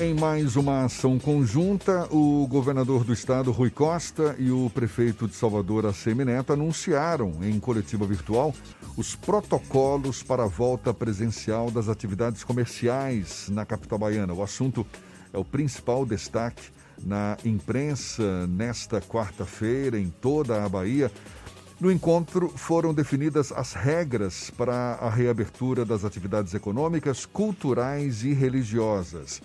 Em mais uma ação conjunta, o governador do estado, Rui Costa, e o prefeito de Salvador, ACM Neto, anunciaram em coletiva virtual os protocolos para a volta presencial das atividades comerciais na capital baiana. O assunto é o principal destaque na imprensa nesta quarta-feira em toda a Bahia. No encontro foram definidas as regras para a reabertura das atividades econômicas, culturais e religiosas.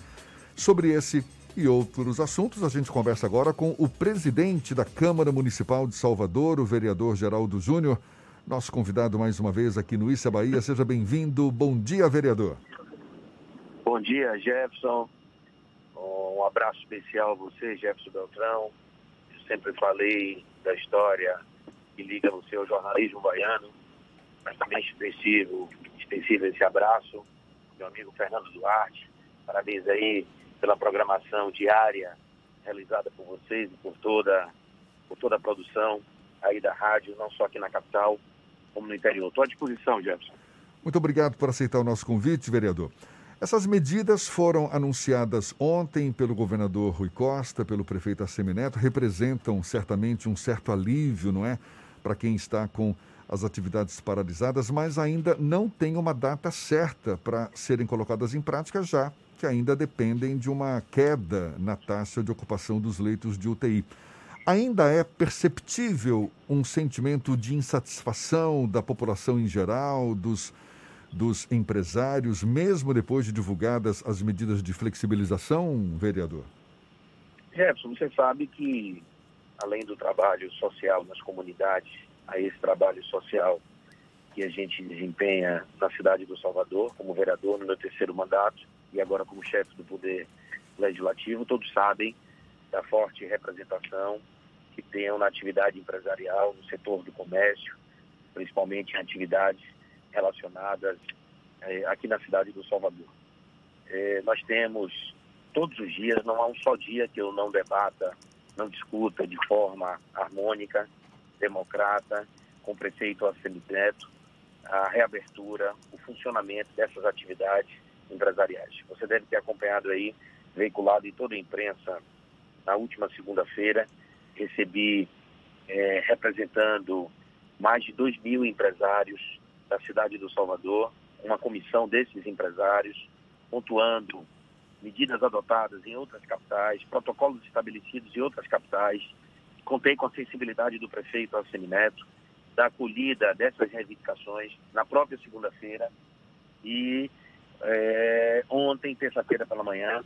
Sobre esse e outros assuntos, a gente conversa agora com o presidente da Câmara Municipal de Salvador, o vereador Geraldo Júnior, nosso convidado mais uma vez aqui no Issa Bahia. Seja bem-vindo. Bom dia, vereador. Bom dia, Jefferson. Um abraço especial a você, Jefferson Beltrão. Eu sempre falei da história que liga você ao jornalismo baiano, mas também extensivo, extensivo esse abraço, meu amigo Fernando Duarte. Parabéns aí pela programação diária realizada por vocês e por toda, por toda a produção aí da rádio, não só aqui na capital, como no interior. Estou à disposição, Jefferson. Muito obrigado por aceitar o nosso convite, vereador. Essas medidas foram anunciadas ontem pelo governador Rui Costa, pelo prefeito Assemineto, representam certamente um certo alívio, não é? Para quem está com as atividades paralisadas, mas ainda não tem uma data certa para serem colocadas em prática já que ainda dependem de uma queda na taxa de ocupação dos leitos de UTI. Ainda é perceptível um sentimento de insatisfação da população em geral, dos, dos empresários, mesmo depois de divulgadas as medidas de flexibilização, vereador? Jefferson, você sabe que, além do trabalho social nas comunidades, a esse trabalho social que a gente desempenha na cidade do Salvador, como vereador no meu terceiro mandato, e agora como chefe do Poder Legislativo, todos sabem da forte representação que tenham na atividade empresarial, no setor do comércio, principalmente em atividades relacionadas eh, aqui na cidade do Salvador. Eh, nós temos todos os dias, não há um só dia que eu não debata, não discuta de forma harmônica, democrata, com preceito a semineto, a reabertura, o funcionamento dessas atividades empresariais. Você deve ter acompanhado aí, veiculado em toda a imprensa, na última segunda-feira, recebi é, representando mais de 2 mil empresários da cidade do Salvador, uma comissão desses empresários, pontuando medidas adotadas em outras capitais, protocolos estabelecidos em outras capitais. Contei com a sensibilidade do prefeito Alcine Neto, da acolhida dessas reivindicações na própria segunda-feira e é, ontem, terça-feira pela manhã,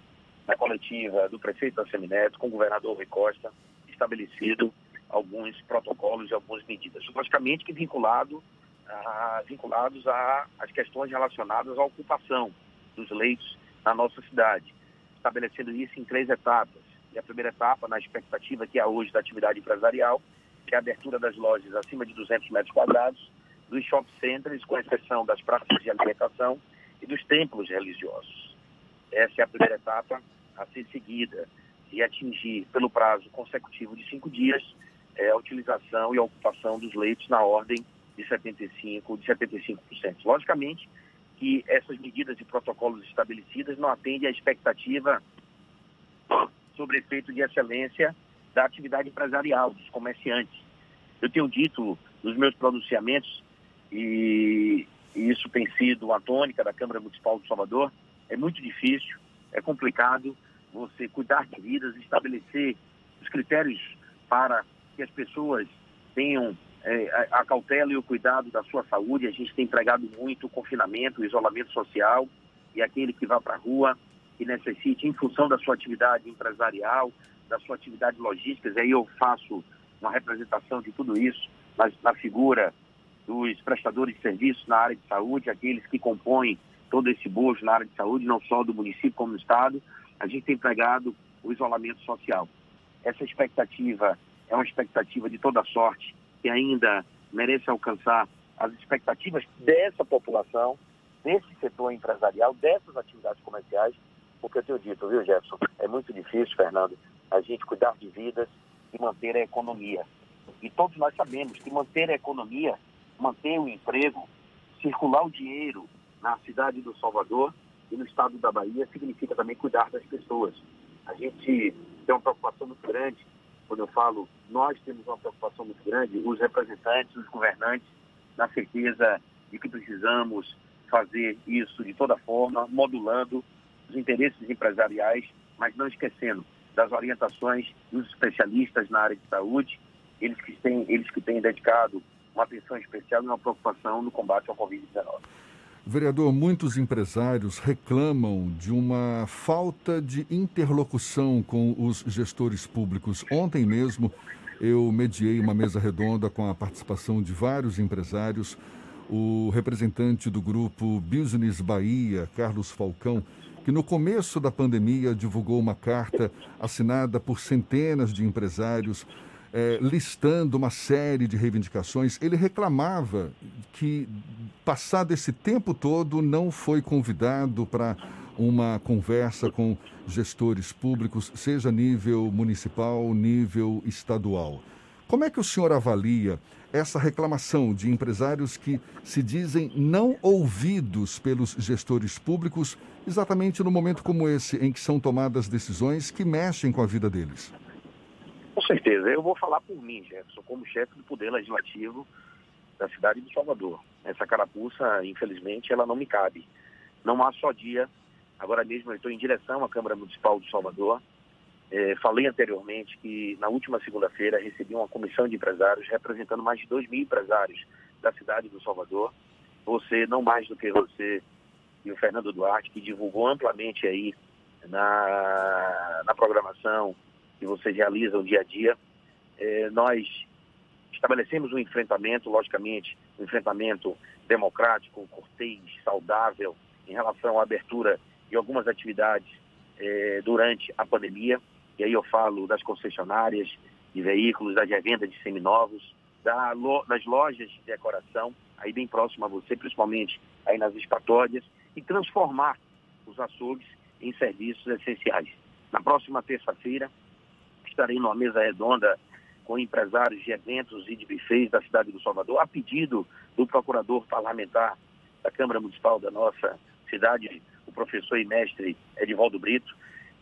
na coletiva do prefeito Assemineto com o governador Rui Costa, estabelecido alguns protocolos e algumas medidas. Logicamente que vinculado a, vinculados às questões relacionadas à ocupação dos leitos na nossa cidade, estabelecendo isso em três etapas. E a primeira etapa, na expectativa que há hoje da atividade empresarial, que é a abertura das lojas acima de 200 metros quadrados, dos shopping centers, com exceção das praças de alimentação, e dos templos religiosos. Essa é a primeira etapa a ser seguida e atingir, pelo prazo consecutivo de cinco dias, é, a utilização e a ocupação dos leitos na ordem de 75%. De 75%. Logicamente que essas medidas e protocolos estabelecidas não atendem à expectativa sobre efeito de excelência da atividade empresarial, dos comerciantes. Eu tenho dito nos meus pronunciamentos, e e isso tem sido uma tônica da Câmara Municipal de Salvador, é muito difícil, é complicado você cuidar de vidas, estabelecer os critérios para que as pessoas tenham é, a cautela e o cuidado da sua saúde. A gente tem empregado muito o confinamento, o isolamento social e aquele que vá para a rua que necessite, em função da sua atividade empresarial, da sua atividade logística, aí eu faço uma representação de tudo isso na, na figura dos prestadores de serviços na área de saúde, aqueles que compõem todo esse bojo na área de saúde, não só do município como do Estado, a gente tem pregado o isolamento social. Essa expectativa é uma expectativa de toda sorte, que ainda merece alcançar as expectativas dessa população, desse setor empresarial, dessas atividades comerciais, porque eu tenho dito, viu, Jefferson, é muito difícil, Fernando, a gente cuidar de vidas e manter a economia. E todos nós sabemos que manter a economia manter o emprego, circular o dinheiro na cidade do Salvador e no estado da Bahia significa também cuidar das pessoas. A gente tem uma preocupação muito grande, quando eu falo nós temos uma preocupação muito grande, os representantes, os governantes, na certeza de que precisamos fazer isso de toda forma, modulando os interesses empresariais, mas não esquecendo das orientações dos especialistas na área de saúde, eles que têm, eles que têm dedicado uma atenção especial e uma preocupação no combate ao Covid-19. Vereador, muitos empresários reclamam de uma falta de interlocução com os gestores públicos. Ontem mesmo eu mediei uma mesa redonda com a participação de vários empresários. O representante do grupo Business Bahia, Carlos Falcão, que no começo da pandemia divulgou uma carta assinada por centenas de empresários é, listando uma série de reivindicações, ele reclamava que, passado esse tempo todo, não foi convidado para uma conversa com gestores públicos, seja nível municipal, nível estadual. Como é que o senhor avalia essa reclamação de empresários que se dizem não ouvidos pelos gestores públicos, exatamente no momento como esse, em que são tomadas decisões que mexem com a vida deles? Com certeza. Eu vou falar por mim, Jefferson, como chefe do Poder Legislativo da cidade de Salvador. Essa carapuça, infelizmente, ela não me cabe. Não há só dia. Agora mesmo eu estou em direção à Câmara Municipal de Salvador. É, falei anteriormente que na última segunda-feira recebi uma comissão de empresários representando mais de 2 mil empresários da cidade do Salvador. Você, não mais do que você e o Fernando Duarte, que divulgou amplamente aí na, na programação que vocês realizam dia a dia. É, nós estabelecemos um enfrentamento, logicamente, um enfrentamento democrático, cortês, saudável, em relação à abertura de algumas atividades é, durante a pandemia. E aí eu falo das concessionárias de veículos, das revendas de seminovos, da, das lojas de decoração, aí bem próximo a você, principalmente aí nas espatódias, e transformar os açougues em serviços essenciais. Na próxima terça-feira, estarei numa mesa redonda com empresários de eventos e de bufês da cidade do Salvador, a pedido do procurador parlamentar da Câmara Municipal da nossa cidade, o professor e mestre Edivaldo Brito.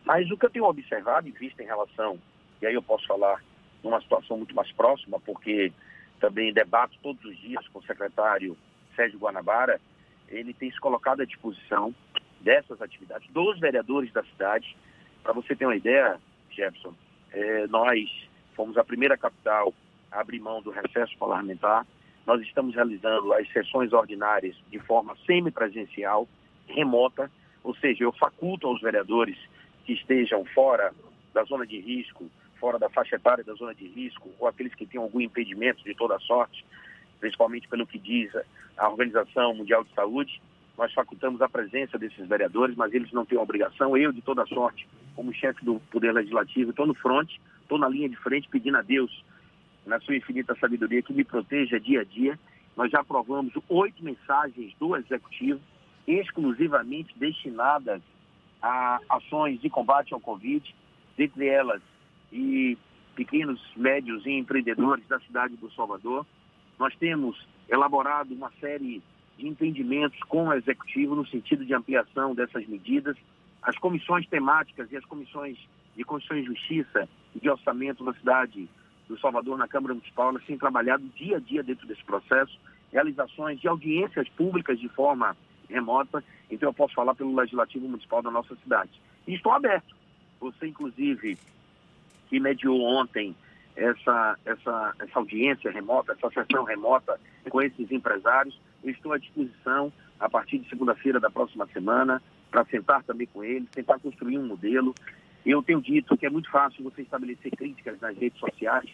Mas o que eu tenho observado e visto em relação, e aí eu posso falar numa situação muito mais próxima, porque também debato todos os dias com o secretário Sérgio Guanabara, ele tem se colocado à disposição dessas atividades, dos vereadores da cidade. Para você ter uma ideia, Jefferson, é, nós fomos a primeira capital a abrir mão do recesso parlamentar. Nós estamos realizando as sessões ordinárias de forma semipresencial, remota, ou seja, eu faculto aos vereadores que estejam fora da zona de risco, fora da faixa etária da zona de risco, ou aqueles que tenham algum impedimento de toda sorte, principalmente pelo que diz a Organização Mundial de Saúde, nós facultamos a presença desses vereadores, mas eles não têm obrigação. Eu, de toda sorte, como chefe do Poder Legislativo, estou no front, estou na linha de frente pedindo a Deus, na sua infinita sabedoria, que me proteja dia a dia. Nós já aprovamos oito mensagens do Executivo, exclusivamente destinadas a ações de combate ao Covid, dentre elas e pequenos, médios e empreendedores da cidade do Salvador. Nós temos elaborado uma série de entendimentos com o Executivo no sentido de ampliação dessas medidas. As comissões temáticas e as comissões de Constituição e Justiça e de Orçamento na cidade do Salvador, na Câmara Municipal, elas têm trabalhado dia a dia dentro desse processo, realizações de audiências públicas de forma remota, então eu posso falar pelo Legislativo Municipal da nossa cidade. E estou aberto. Você, inclusive, que mediou ontem essa, essa, essa audiência remota, essa sessão remota com esses empresários, eu estou à disposição a partir de segunda-feira da próxima semana para sentar também com eles, tentar construir um modelo. Eu tenho dito que é muito fácil você estabelecer críticas nas redes sociais,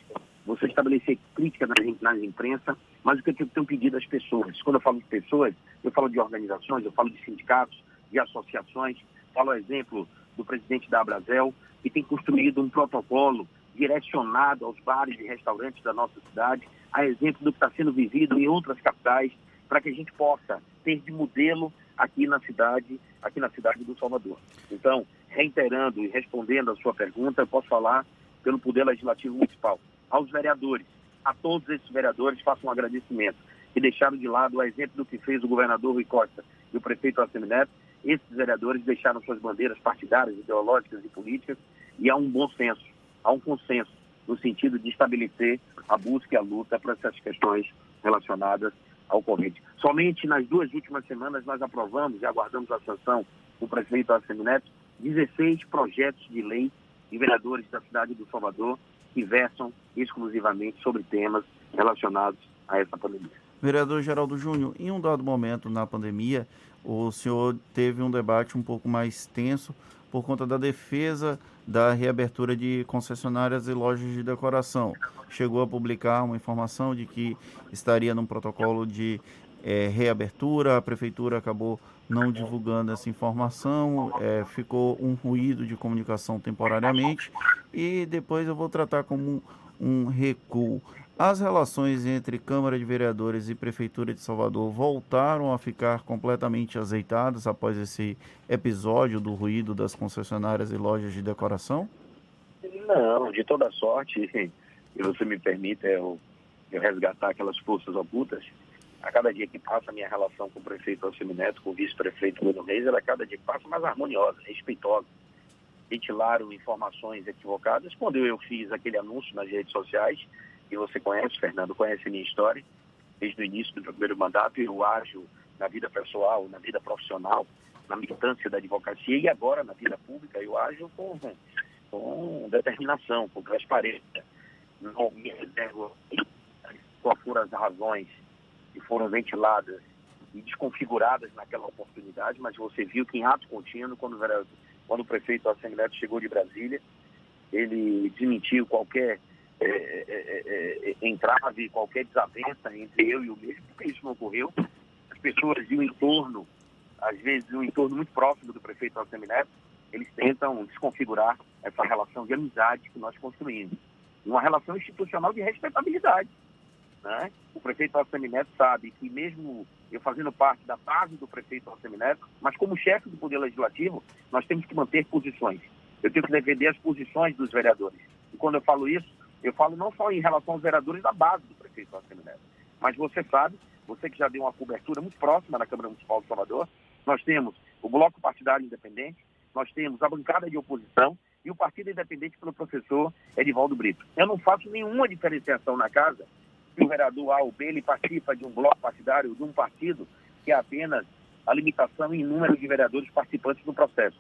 você estabelecer críticas nas, nas imprensa, mas o que eu tenho pedido às pessoas, quando eu falo de pessoas, eu falo de organizações, eu falo de sindicatos, de associações, falo o exemplo do presidente da Abrazel, que tem construído um protocolo direcionado aos bares e restaurantes da nossa cidade, a exemplo do que está sendo vivido em outras capitais, para que a gente possa ter de modelo aqui na cidade, aqui na cidade do Salvador. Então, reiterando e respondendo a sua pergunta, eu posso falar pelo Poder Legislativo Municipal. Aos vereadores, a todos esses vereadores, faço um agradecimento, que deixaram de lado o exemplo do que fez o governador Rui Costa e o prefeito Assemineto, esses vereadores deixaram suas bandeiras partidárias, ideológicas e políticas e há um bom senso, há um consenso no sentido de estabelecer a busca e a luta para essas questões relacionadas ao Covid. Somente nas duas últimas semanas nós aprovamos e aguardamos a sanção do prefeito Assemineto 16 projetos de lei de vereadores da cidade do Salvador que versam exclusivamente sobre temas relacionados a essa pandemia. Vereador Geraldo Júnior, em um dado momento na pandemia, o senhor teve um debate um pouco mais tenso por conta da defesa da reabertura de concessionárias e lojas de decoração. Chegou a publicar uma informação de que estaria num protocolo de é, reabertura, a prefeitura acabou não divulgando essa informação, é, ficou um ruído de comunicação temporariamente e depois eu vou tratar como um, recuo. As relações entre Câmara de Vereadores e Prefeitura de Salvador voltaram a ficar completamente azeitadas após esse episódio do ruído das concessionárias e lojas de decoração? Não, de toda sorte, e você me permite eu, eu resgatar aquelas forças ocultas, a cada dia que passa, a minha relação com o prefeito Alcime Neto, com o vice-prefeito Bruno Reis, ela a cada dia que passa mais harmoniosa, respeitosa. Ventilaram informações equivocadas. Quando eu fiz aquele anúncio nas redes sociais, e você conhece, Fernando, conhece a minha história, desde o início do meu primeiro mandato, eu ajo na vida pessoal, na vida profissional, na militância da advocacia e agora na vida pública eu ajo com, com determinação, com transparência. Não me reservo quais foram as razões que foram ventiladas e desconfiguradas naquela oportunidade, mas você viu que em ato contínuo, quando o, quando o prefeito Assembleia chegou de Brasília, ele desmentiu qualquer é, é, é, é, entrave, qualquer desavença entre eu e o mesmo, porque isso não ocorreu. As pessoas de um entorno, às vezes um entorno muito próximo do prefeito Assembleia, eles tentam desconfigurar essa relação de amizade que nós construímos. Uma relação institucional de respeitabilidade. Né? O prefeito Alcemineto sabe que mesmo eu fazendo parte da base do prefeito Alcemineto, mas como chefe do Poder Legislativo, nós temos que manter posições. Eu tenho que defender as posições dos vereadores. E quando eu falo isso, eu falo não só em relação aos vereadores da base do prefeito Alcemineto, mas você sabe, você que já deu uma cobertura muito próxima na Câmara Municipal de Salvador, nós temos o Bloco Partidário Independente, nós temos a bancada de oposição e o Partido Independente pelo professor Edivaldo Brito. Eu não faço nenhuma diferenciação na casa se o vereador A ou B ele participa de um bloco partidário, de um partido, que é apenas a limitação em número de vereadores participantes do processo.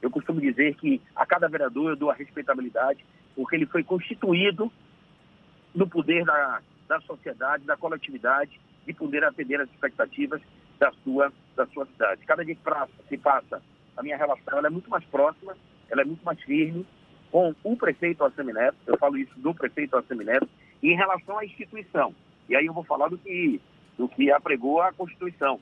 Eu costumo dizer que a cada vereador eu dou a respeitabilidade, porque ele foi constituído no poder da, da sociedade, da coletividade, de poder atender as expectativas da sua, da sua cidade. Cada dia que se passa, a minha relação é muito mais próxima, ela é muito mais firme com o prefeito Assemineto, eu falo isso do prefeito Assemineto, e em relação à instituição, e aí eu vou falar do que, do que apregou a Constituição,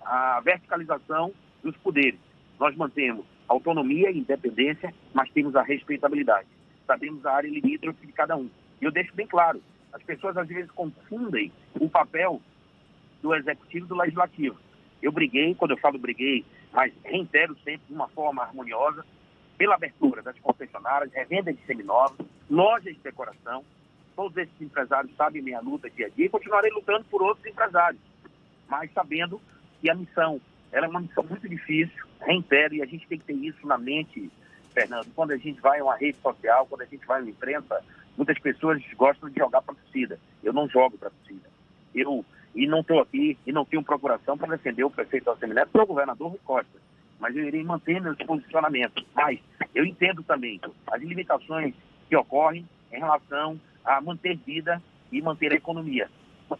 a verticalização dos poderes. Nós mantemos autonomia e independência, mas temos a respeitabilidade. Sabemos a área limítrofe de cada um. E eu deixo bem claro, as pessoas às vezes confundem o papel do executivo e do legislativo. Eu briguei, quando eu falo briguei, mas reitero sempre de uma forma harmoniosa, pela abertura das concessionárias, revenda de seminovos, lojas de decoração, Todos esses empresários sabem minha luta dia a dia e continuarei lutando por outros empresários, mas sabendo que a missão ela é uma missão muito difícil, reitero, e a gente tem que ter isso na mente, Fernando. Quando a gente vai a uma rede social, quando a gente vai uma imprensa, muitas pessoas gostam de jogar para a torcida. Eu não jogo para a torcida. Eu, e não estou aqui, e não tenho procuração para defender o prefeito Alcemineto para o governador Rui Costa. Mas eu irei manter meus posicionamentos. Mas eu entendo também as limitações que ocorrem em relação a manter vida e manter a economia.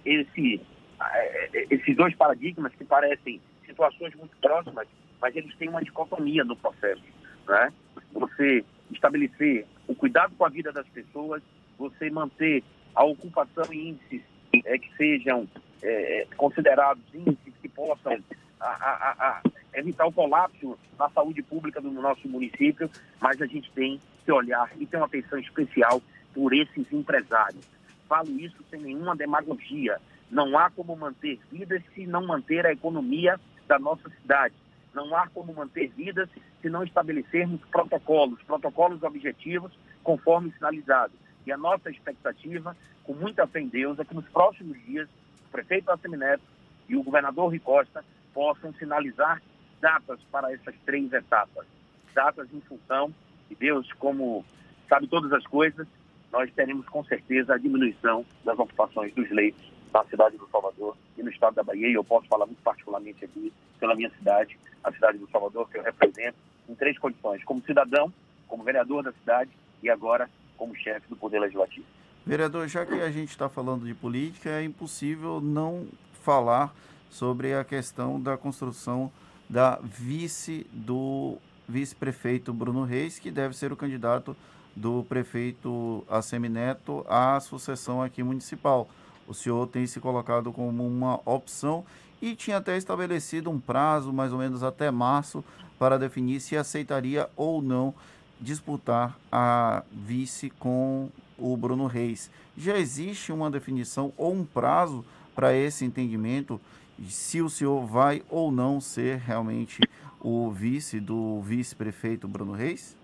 Esse, é, esses dois paradigmas que parecem situações muito próximas, mas eles têm uma dicotomia no processo. Né? Você estabelecer o cuidado com a vida das pessoas, você manter a ocupação em índices é, que sejam é considerados índices que possam a, a, a, evitar o colapso na saúde pública do nosso município, mas a gente tem que olhar e ter uma atenção especial por esses empresários. Falo isso sem nenhuma demagogia. Não há como manter vidas se não manter a economia da nossa cidade. Não há como manter vidas se não estabelecermos protocolos, protocolos objetivos conforme sinalizado. E a nossa expectativa, com muita fé em Deus, é que nos próximos dias o prefeito Assemineto e o governador Rui Costa possam sinalizar datas para essas três etapas. Datas em função de Deus, como sabe todas as coisas, nós teremos com certeza a diminuição das ocupações dos leitos na cidade do Salvador e no estado da Bahia, e eu posso falar muito particularmente aqui pela minha cidade, a cidade do Salvador, que eu represento, em três condições: como cidadão, como vereador da cidade e agora como chefe do Poder Legislativo. Vereador, já que a gente está falando de política, é impossível não falar sobre a questão da construção da vice do vice-prefeito Bruno Reis, que deve ser o candidato do prefeito Assemineto à sucessão aqui municipal. O senhor tem se colocado como uma opção e tinha até estabelecido um prazo, mais ou menos até março, para definir se aceitaria ou não disputar a vice com o Bruno Reis. Já existe uma definição ou um prazo para esse entendimento se o senhor vai ou não ser realmente o vice do vice-prefeito Bruno Reis?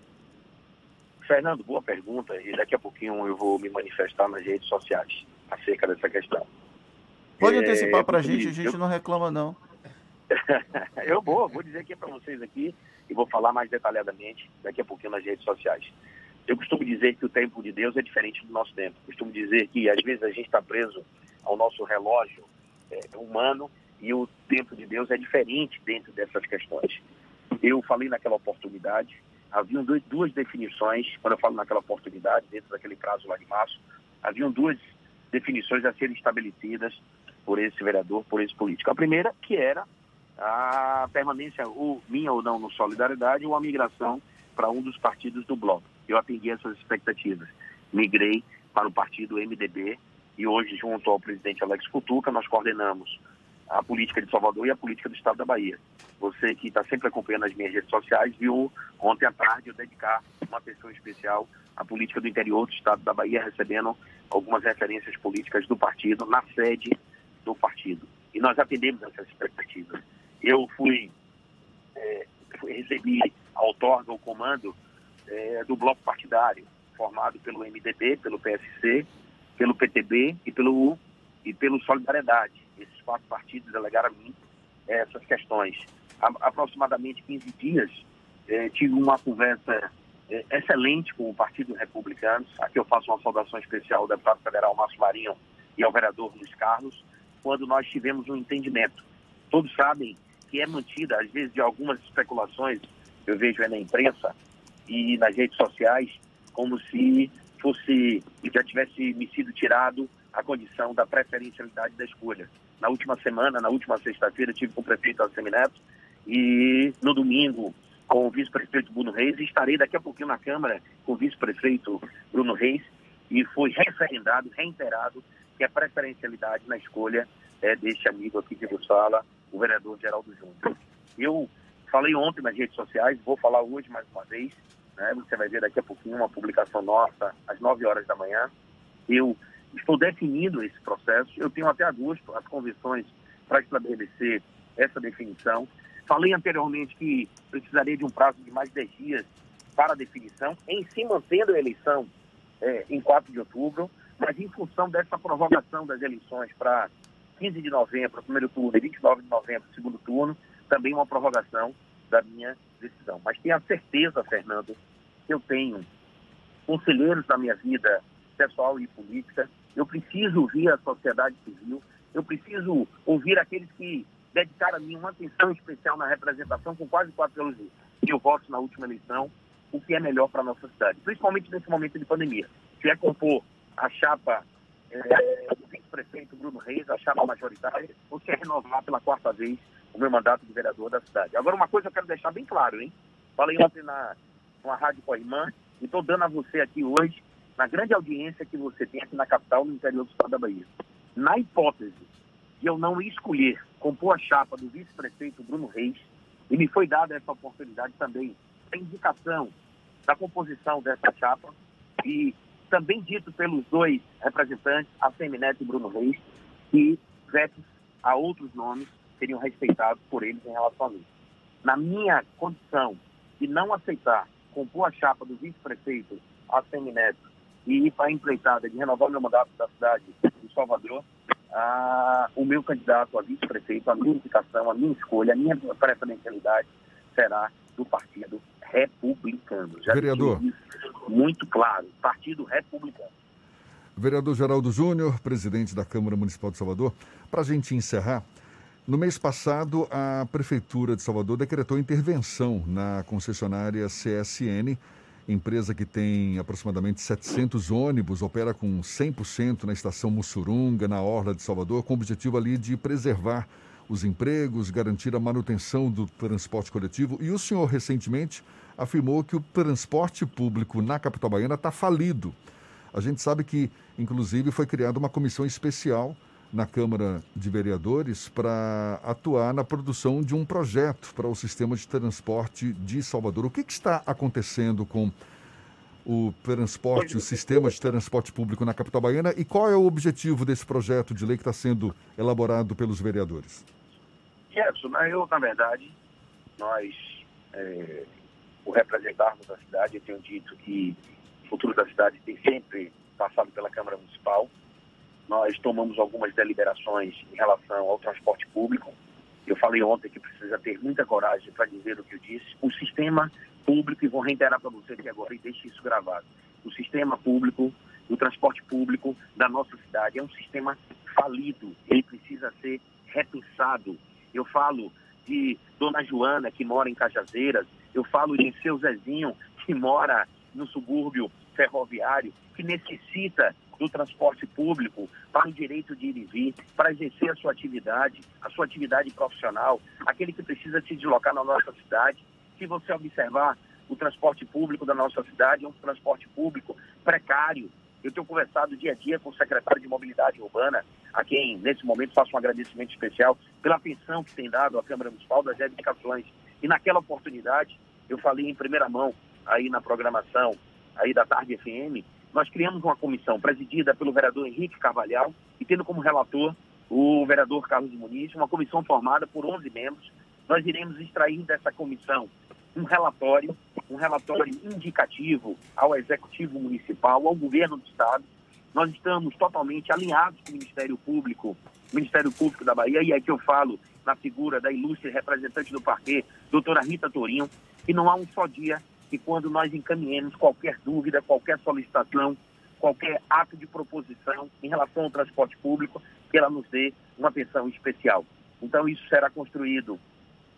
Fernando, boa pergunta e daqui a pouquinho eu vou me manifestar nas redes sociais acerca dessa questão. Pode é, antecipar para a gente, a gente eu... não reclama não. eu vou, vou dizer aqui para vocês aqui e vou falar mais detalhadamente daqui a pouquinho nas redes sociais. Eu costumo dizer que o tempo de Deus é diferente do nosso tempo. Costumo dizer que às vezes a gente está preso ao nosso relógio é, humano e o tempo de Deus é diferente dentro dessas questões. Eu falei naquela oportunidade haviam duas definições, quando eu falo naquela oportunidade, dentro daquele prazo lá de março, haviam duas definições a serem estabelecidas por esse vereador, por esse político. A primeira, que era a permanência, ou minha ou não, no Solidariedade, ou a migração para um dos partidos do Bloco. Eu atendi essas expectativas. Migrei para o partido MDB e hoje, junto ao presidente Alex Futuca, nós coordenamos a política de Salvador e a política do Estado da Bahia. Você que está sempre acompanhando as minhas redes sociais viu ontem à tarde eu dedicar uma atenção especial à política do interior do Estado da Bahia, recebendo algumas referências políticas do partido na sede do partido. E nós atendemos essas expectativas. Eu fui, é, recebi a outorga, o comando é, do bloco partidário, formado pelo MDB, pelo PSC, pelo PTB e pelo, e pelo Solidariedade esses quatro partidos delegaram a mim é, essas questões. Há aproximadamente 15 dias, é, tive uma conversa é, excelente com o Partido Republicano. Aqui eu faço uma saudação especial ao deputado federal Márcio Marinho e ao vereador Luiz Carlos, quando nós tivemos um entendimento. Todos sabem que é mantida, às vezes, de algumas especulações, eu vejo é na imprensa e nas redes sociais, como se fosse já tivesse me sido tirado a condição da preferencialidade da escolha. Na última semana, na última sexta-feira, tive com o prefeito Alcemineto e no domingo com o vice-prefeito Bruno Reis e estarei daqui a pouquinho na Câmara com o vice-prefeito Bruno Reis e foi referendado, reiterado que a preferencialidade na escolha é deste amigo aqui de Bussala, o vereador Geraldo Júnior. Eu falei ontem nas redes sociais, vou falar hoje mais uma vez, né? você vai ver daqui a pouquinho uma publicação nossa às 9 horas da manhã. Eu estou definindo esse processo. Eu tenho até agosto as convenções para estabelecer essa definição. Falei anteriormente que precisaria de um prazo de mais de 10 dias para a definição, em si mantendo a eleição é, em 4 de outubro, mas em função dessa prorrogação das eleições para 15 de novembro, primeiro turno, e 29 de novembro, segundo turno, também uma prorrogação da minha decisão. Mas tenha certeza, Fernando, que eu tenho conselheiros da minha vida pessoal e política eu preciso ouvir a sociedade civil, eu preciso ouvir aqueles que dedicaram a mim uma atenção especial na representação com quase quatro anos de eu voto na última eleição, o que é melhor para a nossa cidade, principalmente nesse momento de pandemia. Se é compor a chapa é, do vice-prefeito Bruno Reis, a chapa majoritária, ou se é renovar pela quarta vez o meu mandato de vereador da cidade. Agora, uma coisa eu quero deixar bem claro, hein? Falei ontem na, na rádio irmã e estou dando a você aqui hoje na grande audiência que você tem aqui na capital, no interior do estado da Bahia. Na hipótese de eu não escolher compor a chapa do vice-prefeito Bruno Reis, e me foi dada essa oportunidade também, a indicação da composição dessa chapa, e também dito pelos dois representantes, a Semineto e Bruno Reis, que vetos a outros nomes seriam respeitados por eles em relação a mim. Na minha condição de não aceitar compor a chapa do vice-prefeito a Semineto e para a empreitada de renovar meu mandato da cidade de Salvador, a, o meu candidato a vice-prefeito, a minha indicação, a minha escolha, a minha preferencialidade será do Partido Republicano. Já Vereador. Muito claro, Partido Republicano. Vereador Geraldo Júnior, presidente da Câmara Municipal de Salvador, para a gente encerrar, no mês passado, a Prefeitura de Salvador decretou intervenção na concessionária CSN, empresa que tem aproximadamente 700 ônibus, opera com 100% na estação Mussurunga, na Orla de Salvador, com o objetivo ali de preservar os empregos, garantir a manutenção do transporte coletivo. E o senhor, recentemente, afirmou que o transporte público na capital baiana está falido. A gente sabe que, inclusive, foi criada uma comissão especial na Câmara de Vereadores para atuar na produção de um projeto para o sistema de transporte de Salvador. O que, que está acontecendo com o transporte, o sistema de transporte público na capital baiana e qual é o objetivo desse projeto de lei que está sendo elaborado pelos vereadores? Gerson, eu, na verdade, nós, é, o representarmos a cidade, eu tenho dito que o futuro da cidade tem sempre passado pela Câmara Municipal nós tomamos algumas deliberações em relação ao transporte público. Eu falei ontem que precisa ter muita coragem para dizer o que eu disse. O sistema público, e vou reiterar para você aqui agora e deixe isso gravado, o sistema público, o transporte público da nossa cidade é um sistema falido. Ele precisa ser repensado. Eu falo de Dona Joana, que mora em Cajazeiras. Eu falo de seu Zezinho, que mora no subúrbio ferroviário, que necessita do transporte público para o direito de ir e vir, para exercer a sua atividade, a sua atividade profissional, aquele que precisa se deslocar na nossa cidade. Se você observar o transporte público da nossa cidade, é um transporte público precário. Eu tenho conversado dia a dia com o secretário de Mobilidade Urbana, a quem, nesse momento, faço um agradecimento especial pela atenção que tem dado à Câmara Municipal das Edificações. E naquela oportunidade, eu falei em primeira mão, aí na programação aí da Tarde FM, nós criamos uma comissão presidida pelo vereador Henrique Carvalhal e tendo como relator o vereador Carlos Muniz, uma comissão formada por 11 membros. Nós iremos extrair dessa comissão um relatório, um relatório indicativo ao Executivo Municipal, ao Governo do Estado. Nós estamos totalmente alinhados com o Ministério Público, Ministério Público da Bahia, e aqui eu falo na figura da ilustre representante do parquê, doutora Rita Torinho, que não há um só dia que quando nós encaminhemos qualquer dúvida, qualquer solicitação, qualquer ato de proposição em relação ao transporte público, que ela nos dê uma atenção especial. Então, isso será construído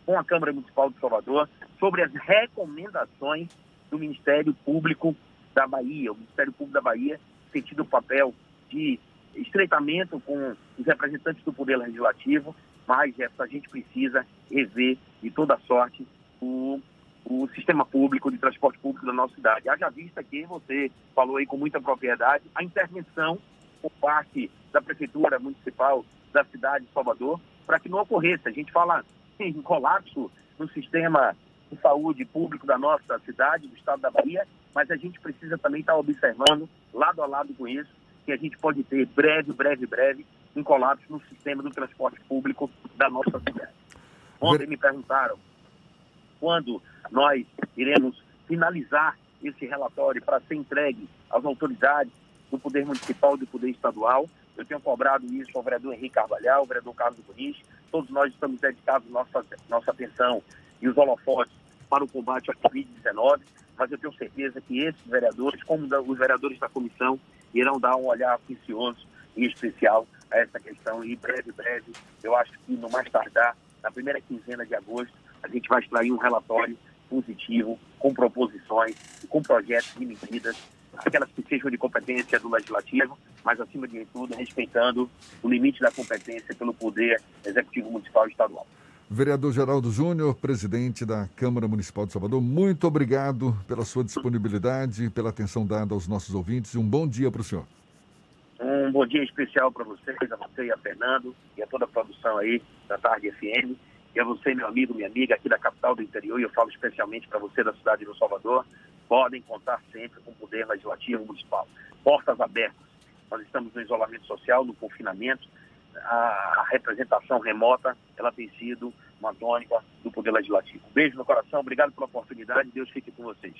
com a Câmara Municipal de Salvador sobre as recomendações do Ministério Público da Bahia. O Ministério Público da Bahia tem tido o papel de estreitamento com os representantes do Poder Legislativo, mas essa, a gente precisa rever de toda sorte o o sistema público de transporte público da nossa cidade. Haja vista que você falou aí com muita propriedade, a intervenção por parte da Prefeitura Municipal da cidade de Salvador para que não ocorresse. A gente fala em colapso no sistema de saúde público da nossa cidade, do estado da Bahia, mas a gente precisa também estar observando, lado a lado com isso, que a gente pode ter breve, breve, breve, um colapso no sistema do transporte público da nossa cidade. Ontem me perguntaram quando nós iremos finalizar esse relatório para ser entregue às autoridades do Poder Municipal e do Poder Estadual. Eu tenho cobrado isso ao vereador Henrique Carvalhal, ao vereador Carlos Muniz. Todos nós estamos dedicados nossa, nossa atenção e os holofotes para o combate à Covid-19, mas eu tenho certeza que esses vereadores, como os vereadores da comissão, irão dar um olhar atencioso e especial a essa questão. E breve, breve, eu acho que no mais tardar, na primeira quinzena de agosto, a gente vai extrair um relatório positivo, com proposições, com projetos de medidas, aquelas que sejam de competência do Legislativo, mas acima de tudo respeitando o limite da competência pelo Poder Executivo Municipal e Estadual. Vereador Geraldo Júnior, presidente da Câmara Municipal de Salvador, muito obrigado pela sua disponibilidade, pela atenção dada aos nossos ouvintes e um bom dia para o senhor. Um bom dia especial para vocês, a você e a Fernando e a toda a produção aí da Tarde FM. E a você, meu amigo, minha amiga aqui da capital do interior, e eu falo especialmente para você da cidade do Salvador, podem contar sempre com o Poder Legislativo Municipal. Portas abertas. Nós estamos no isolamento social, no confinamento. A representação remota, ela tem sido uma tônica do Poder Legislativo. Beijo no coração, obrigado pela oportunidade, Deus fique com vocês.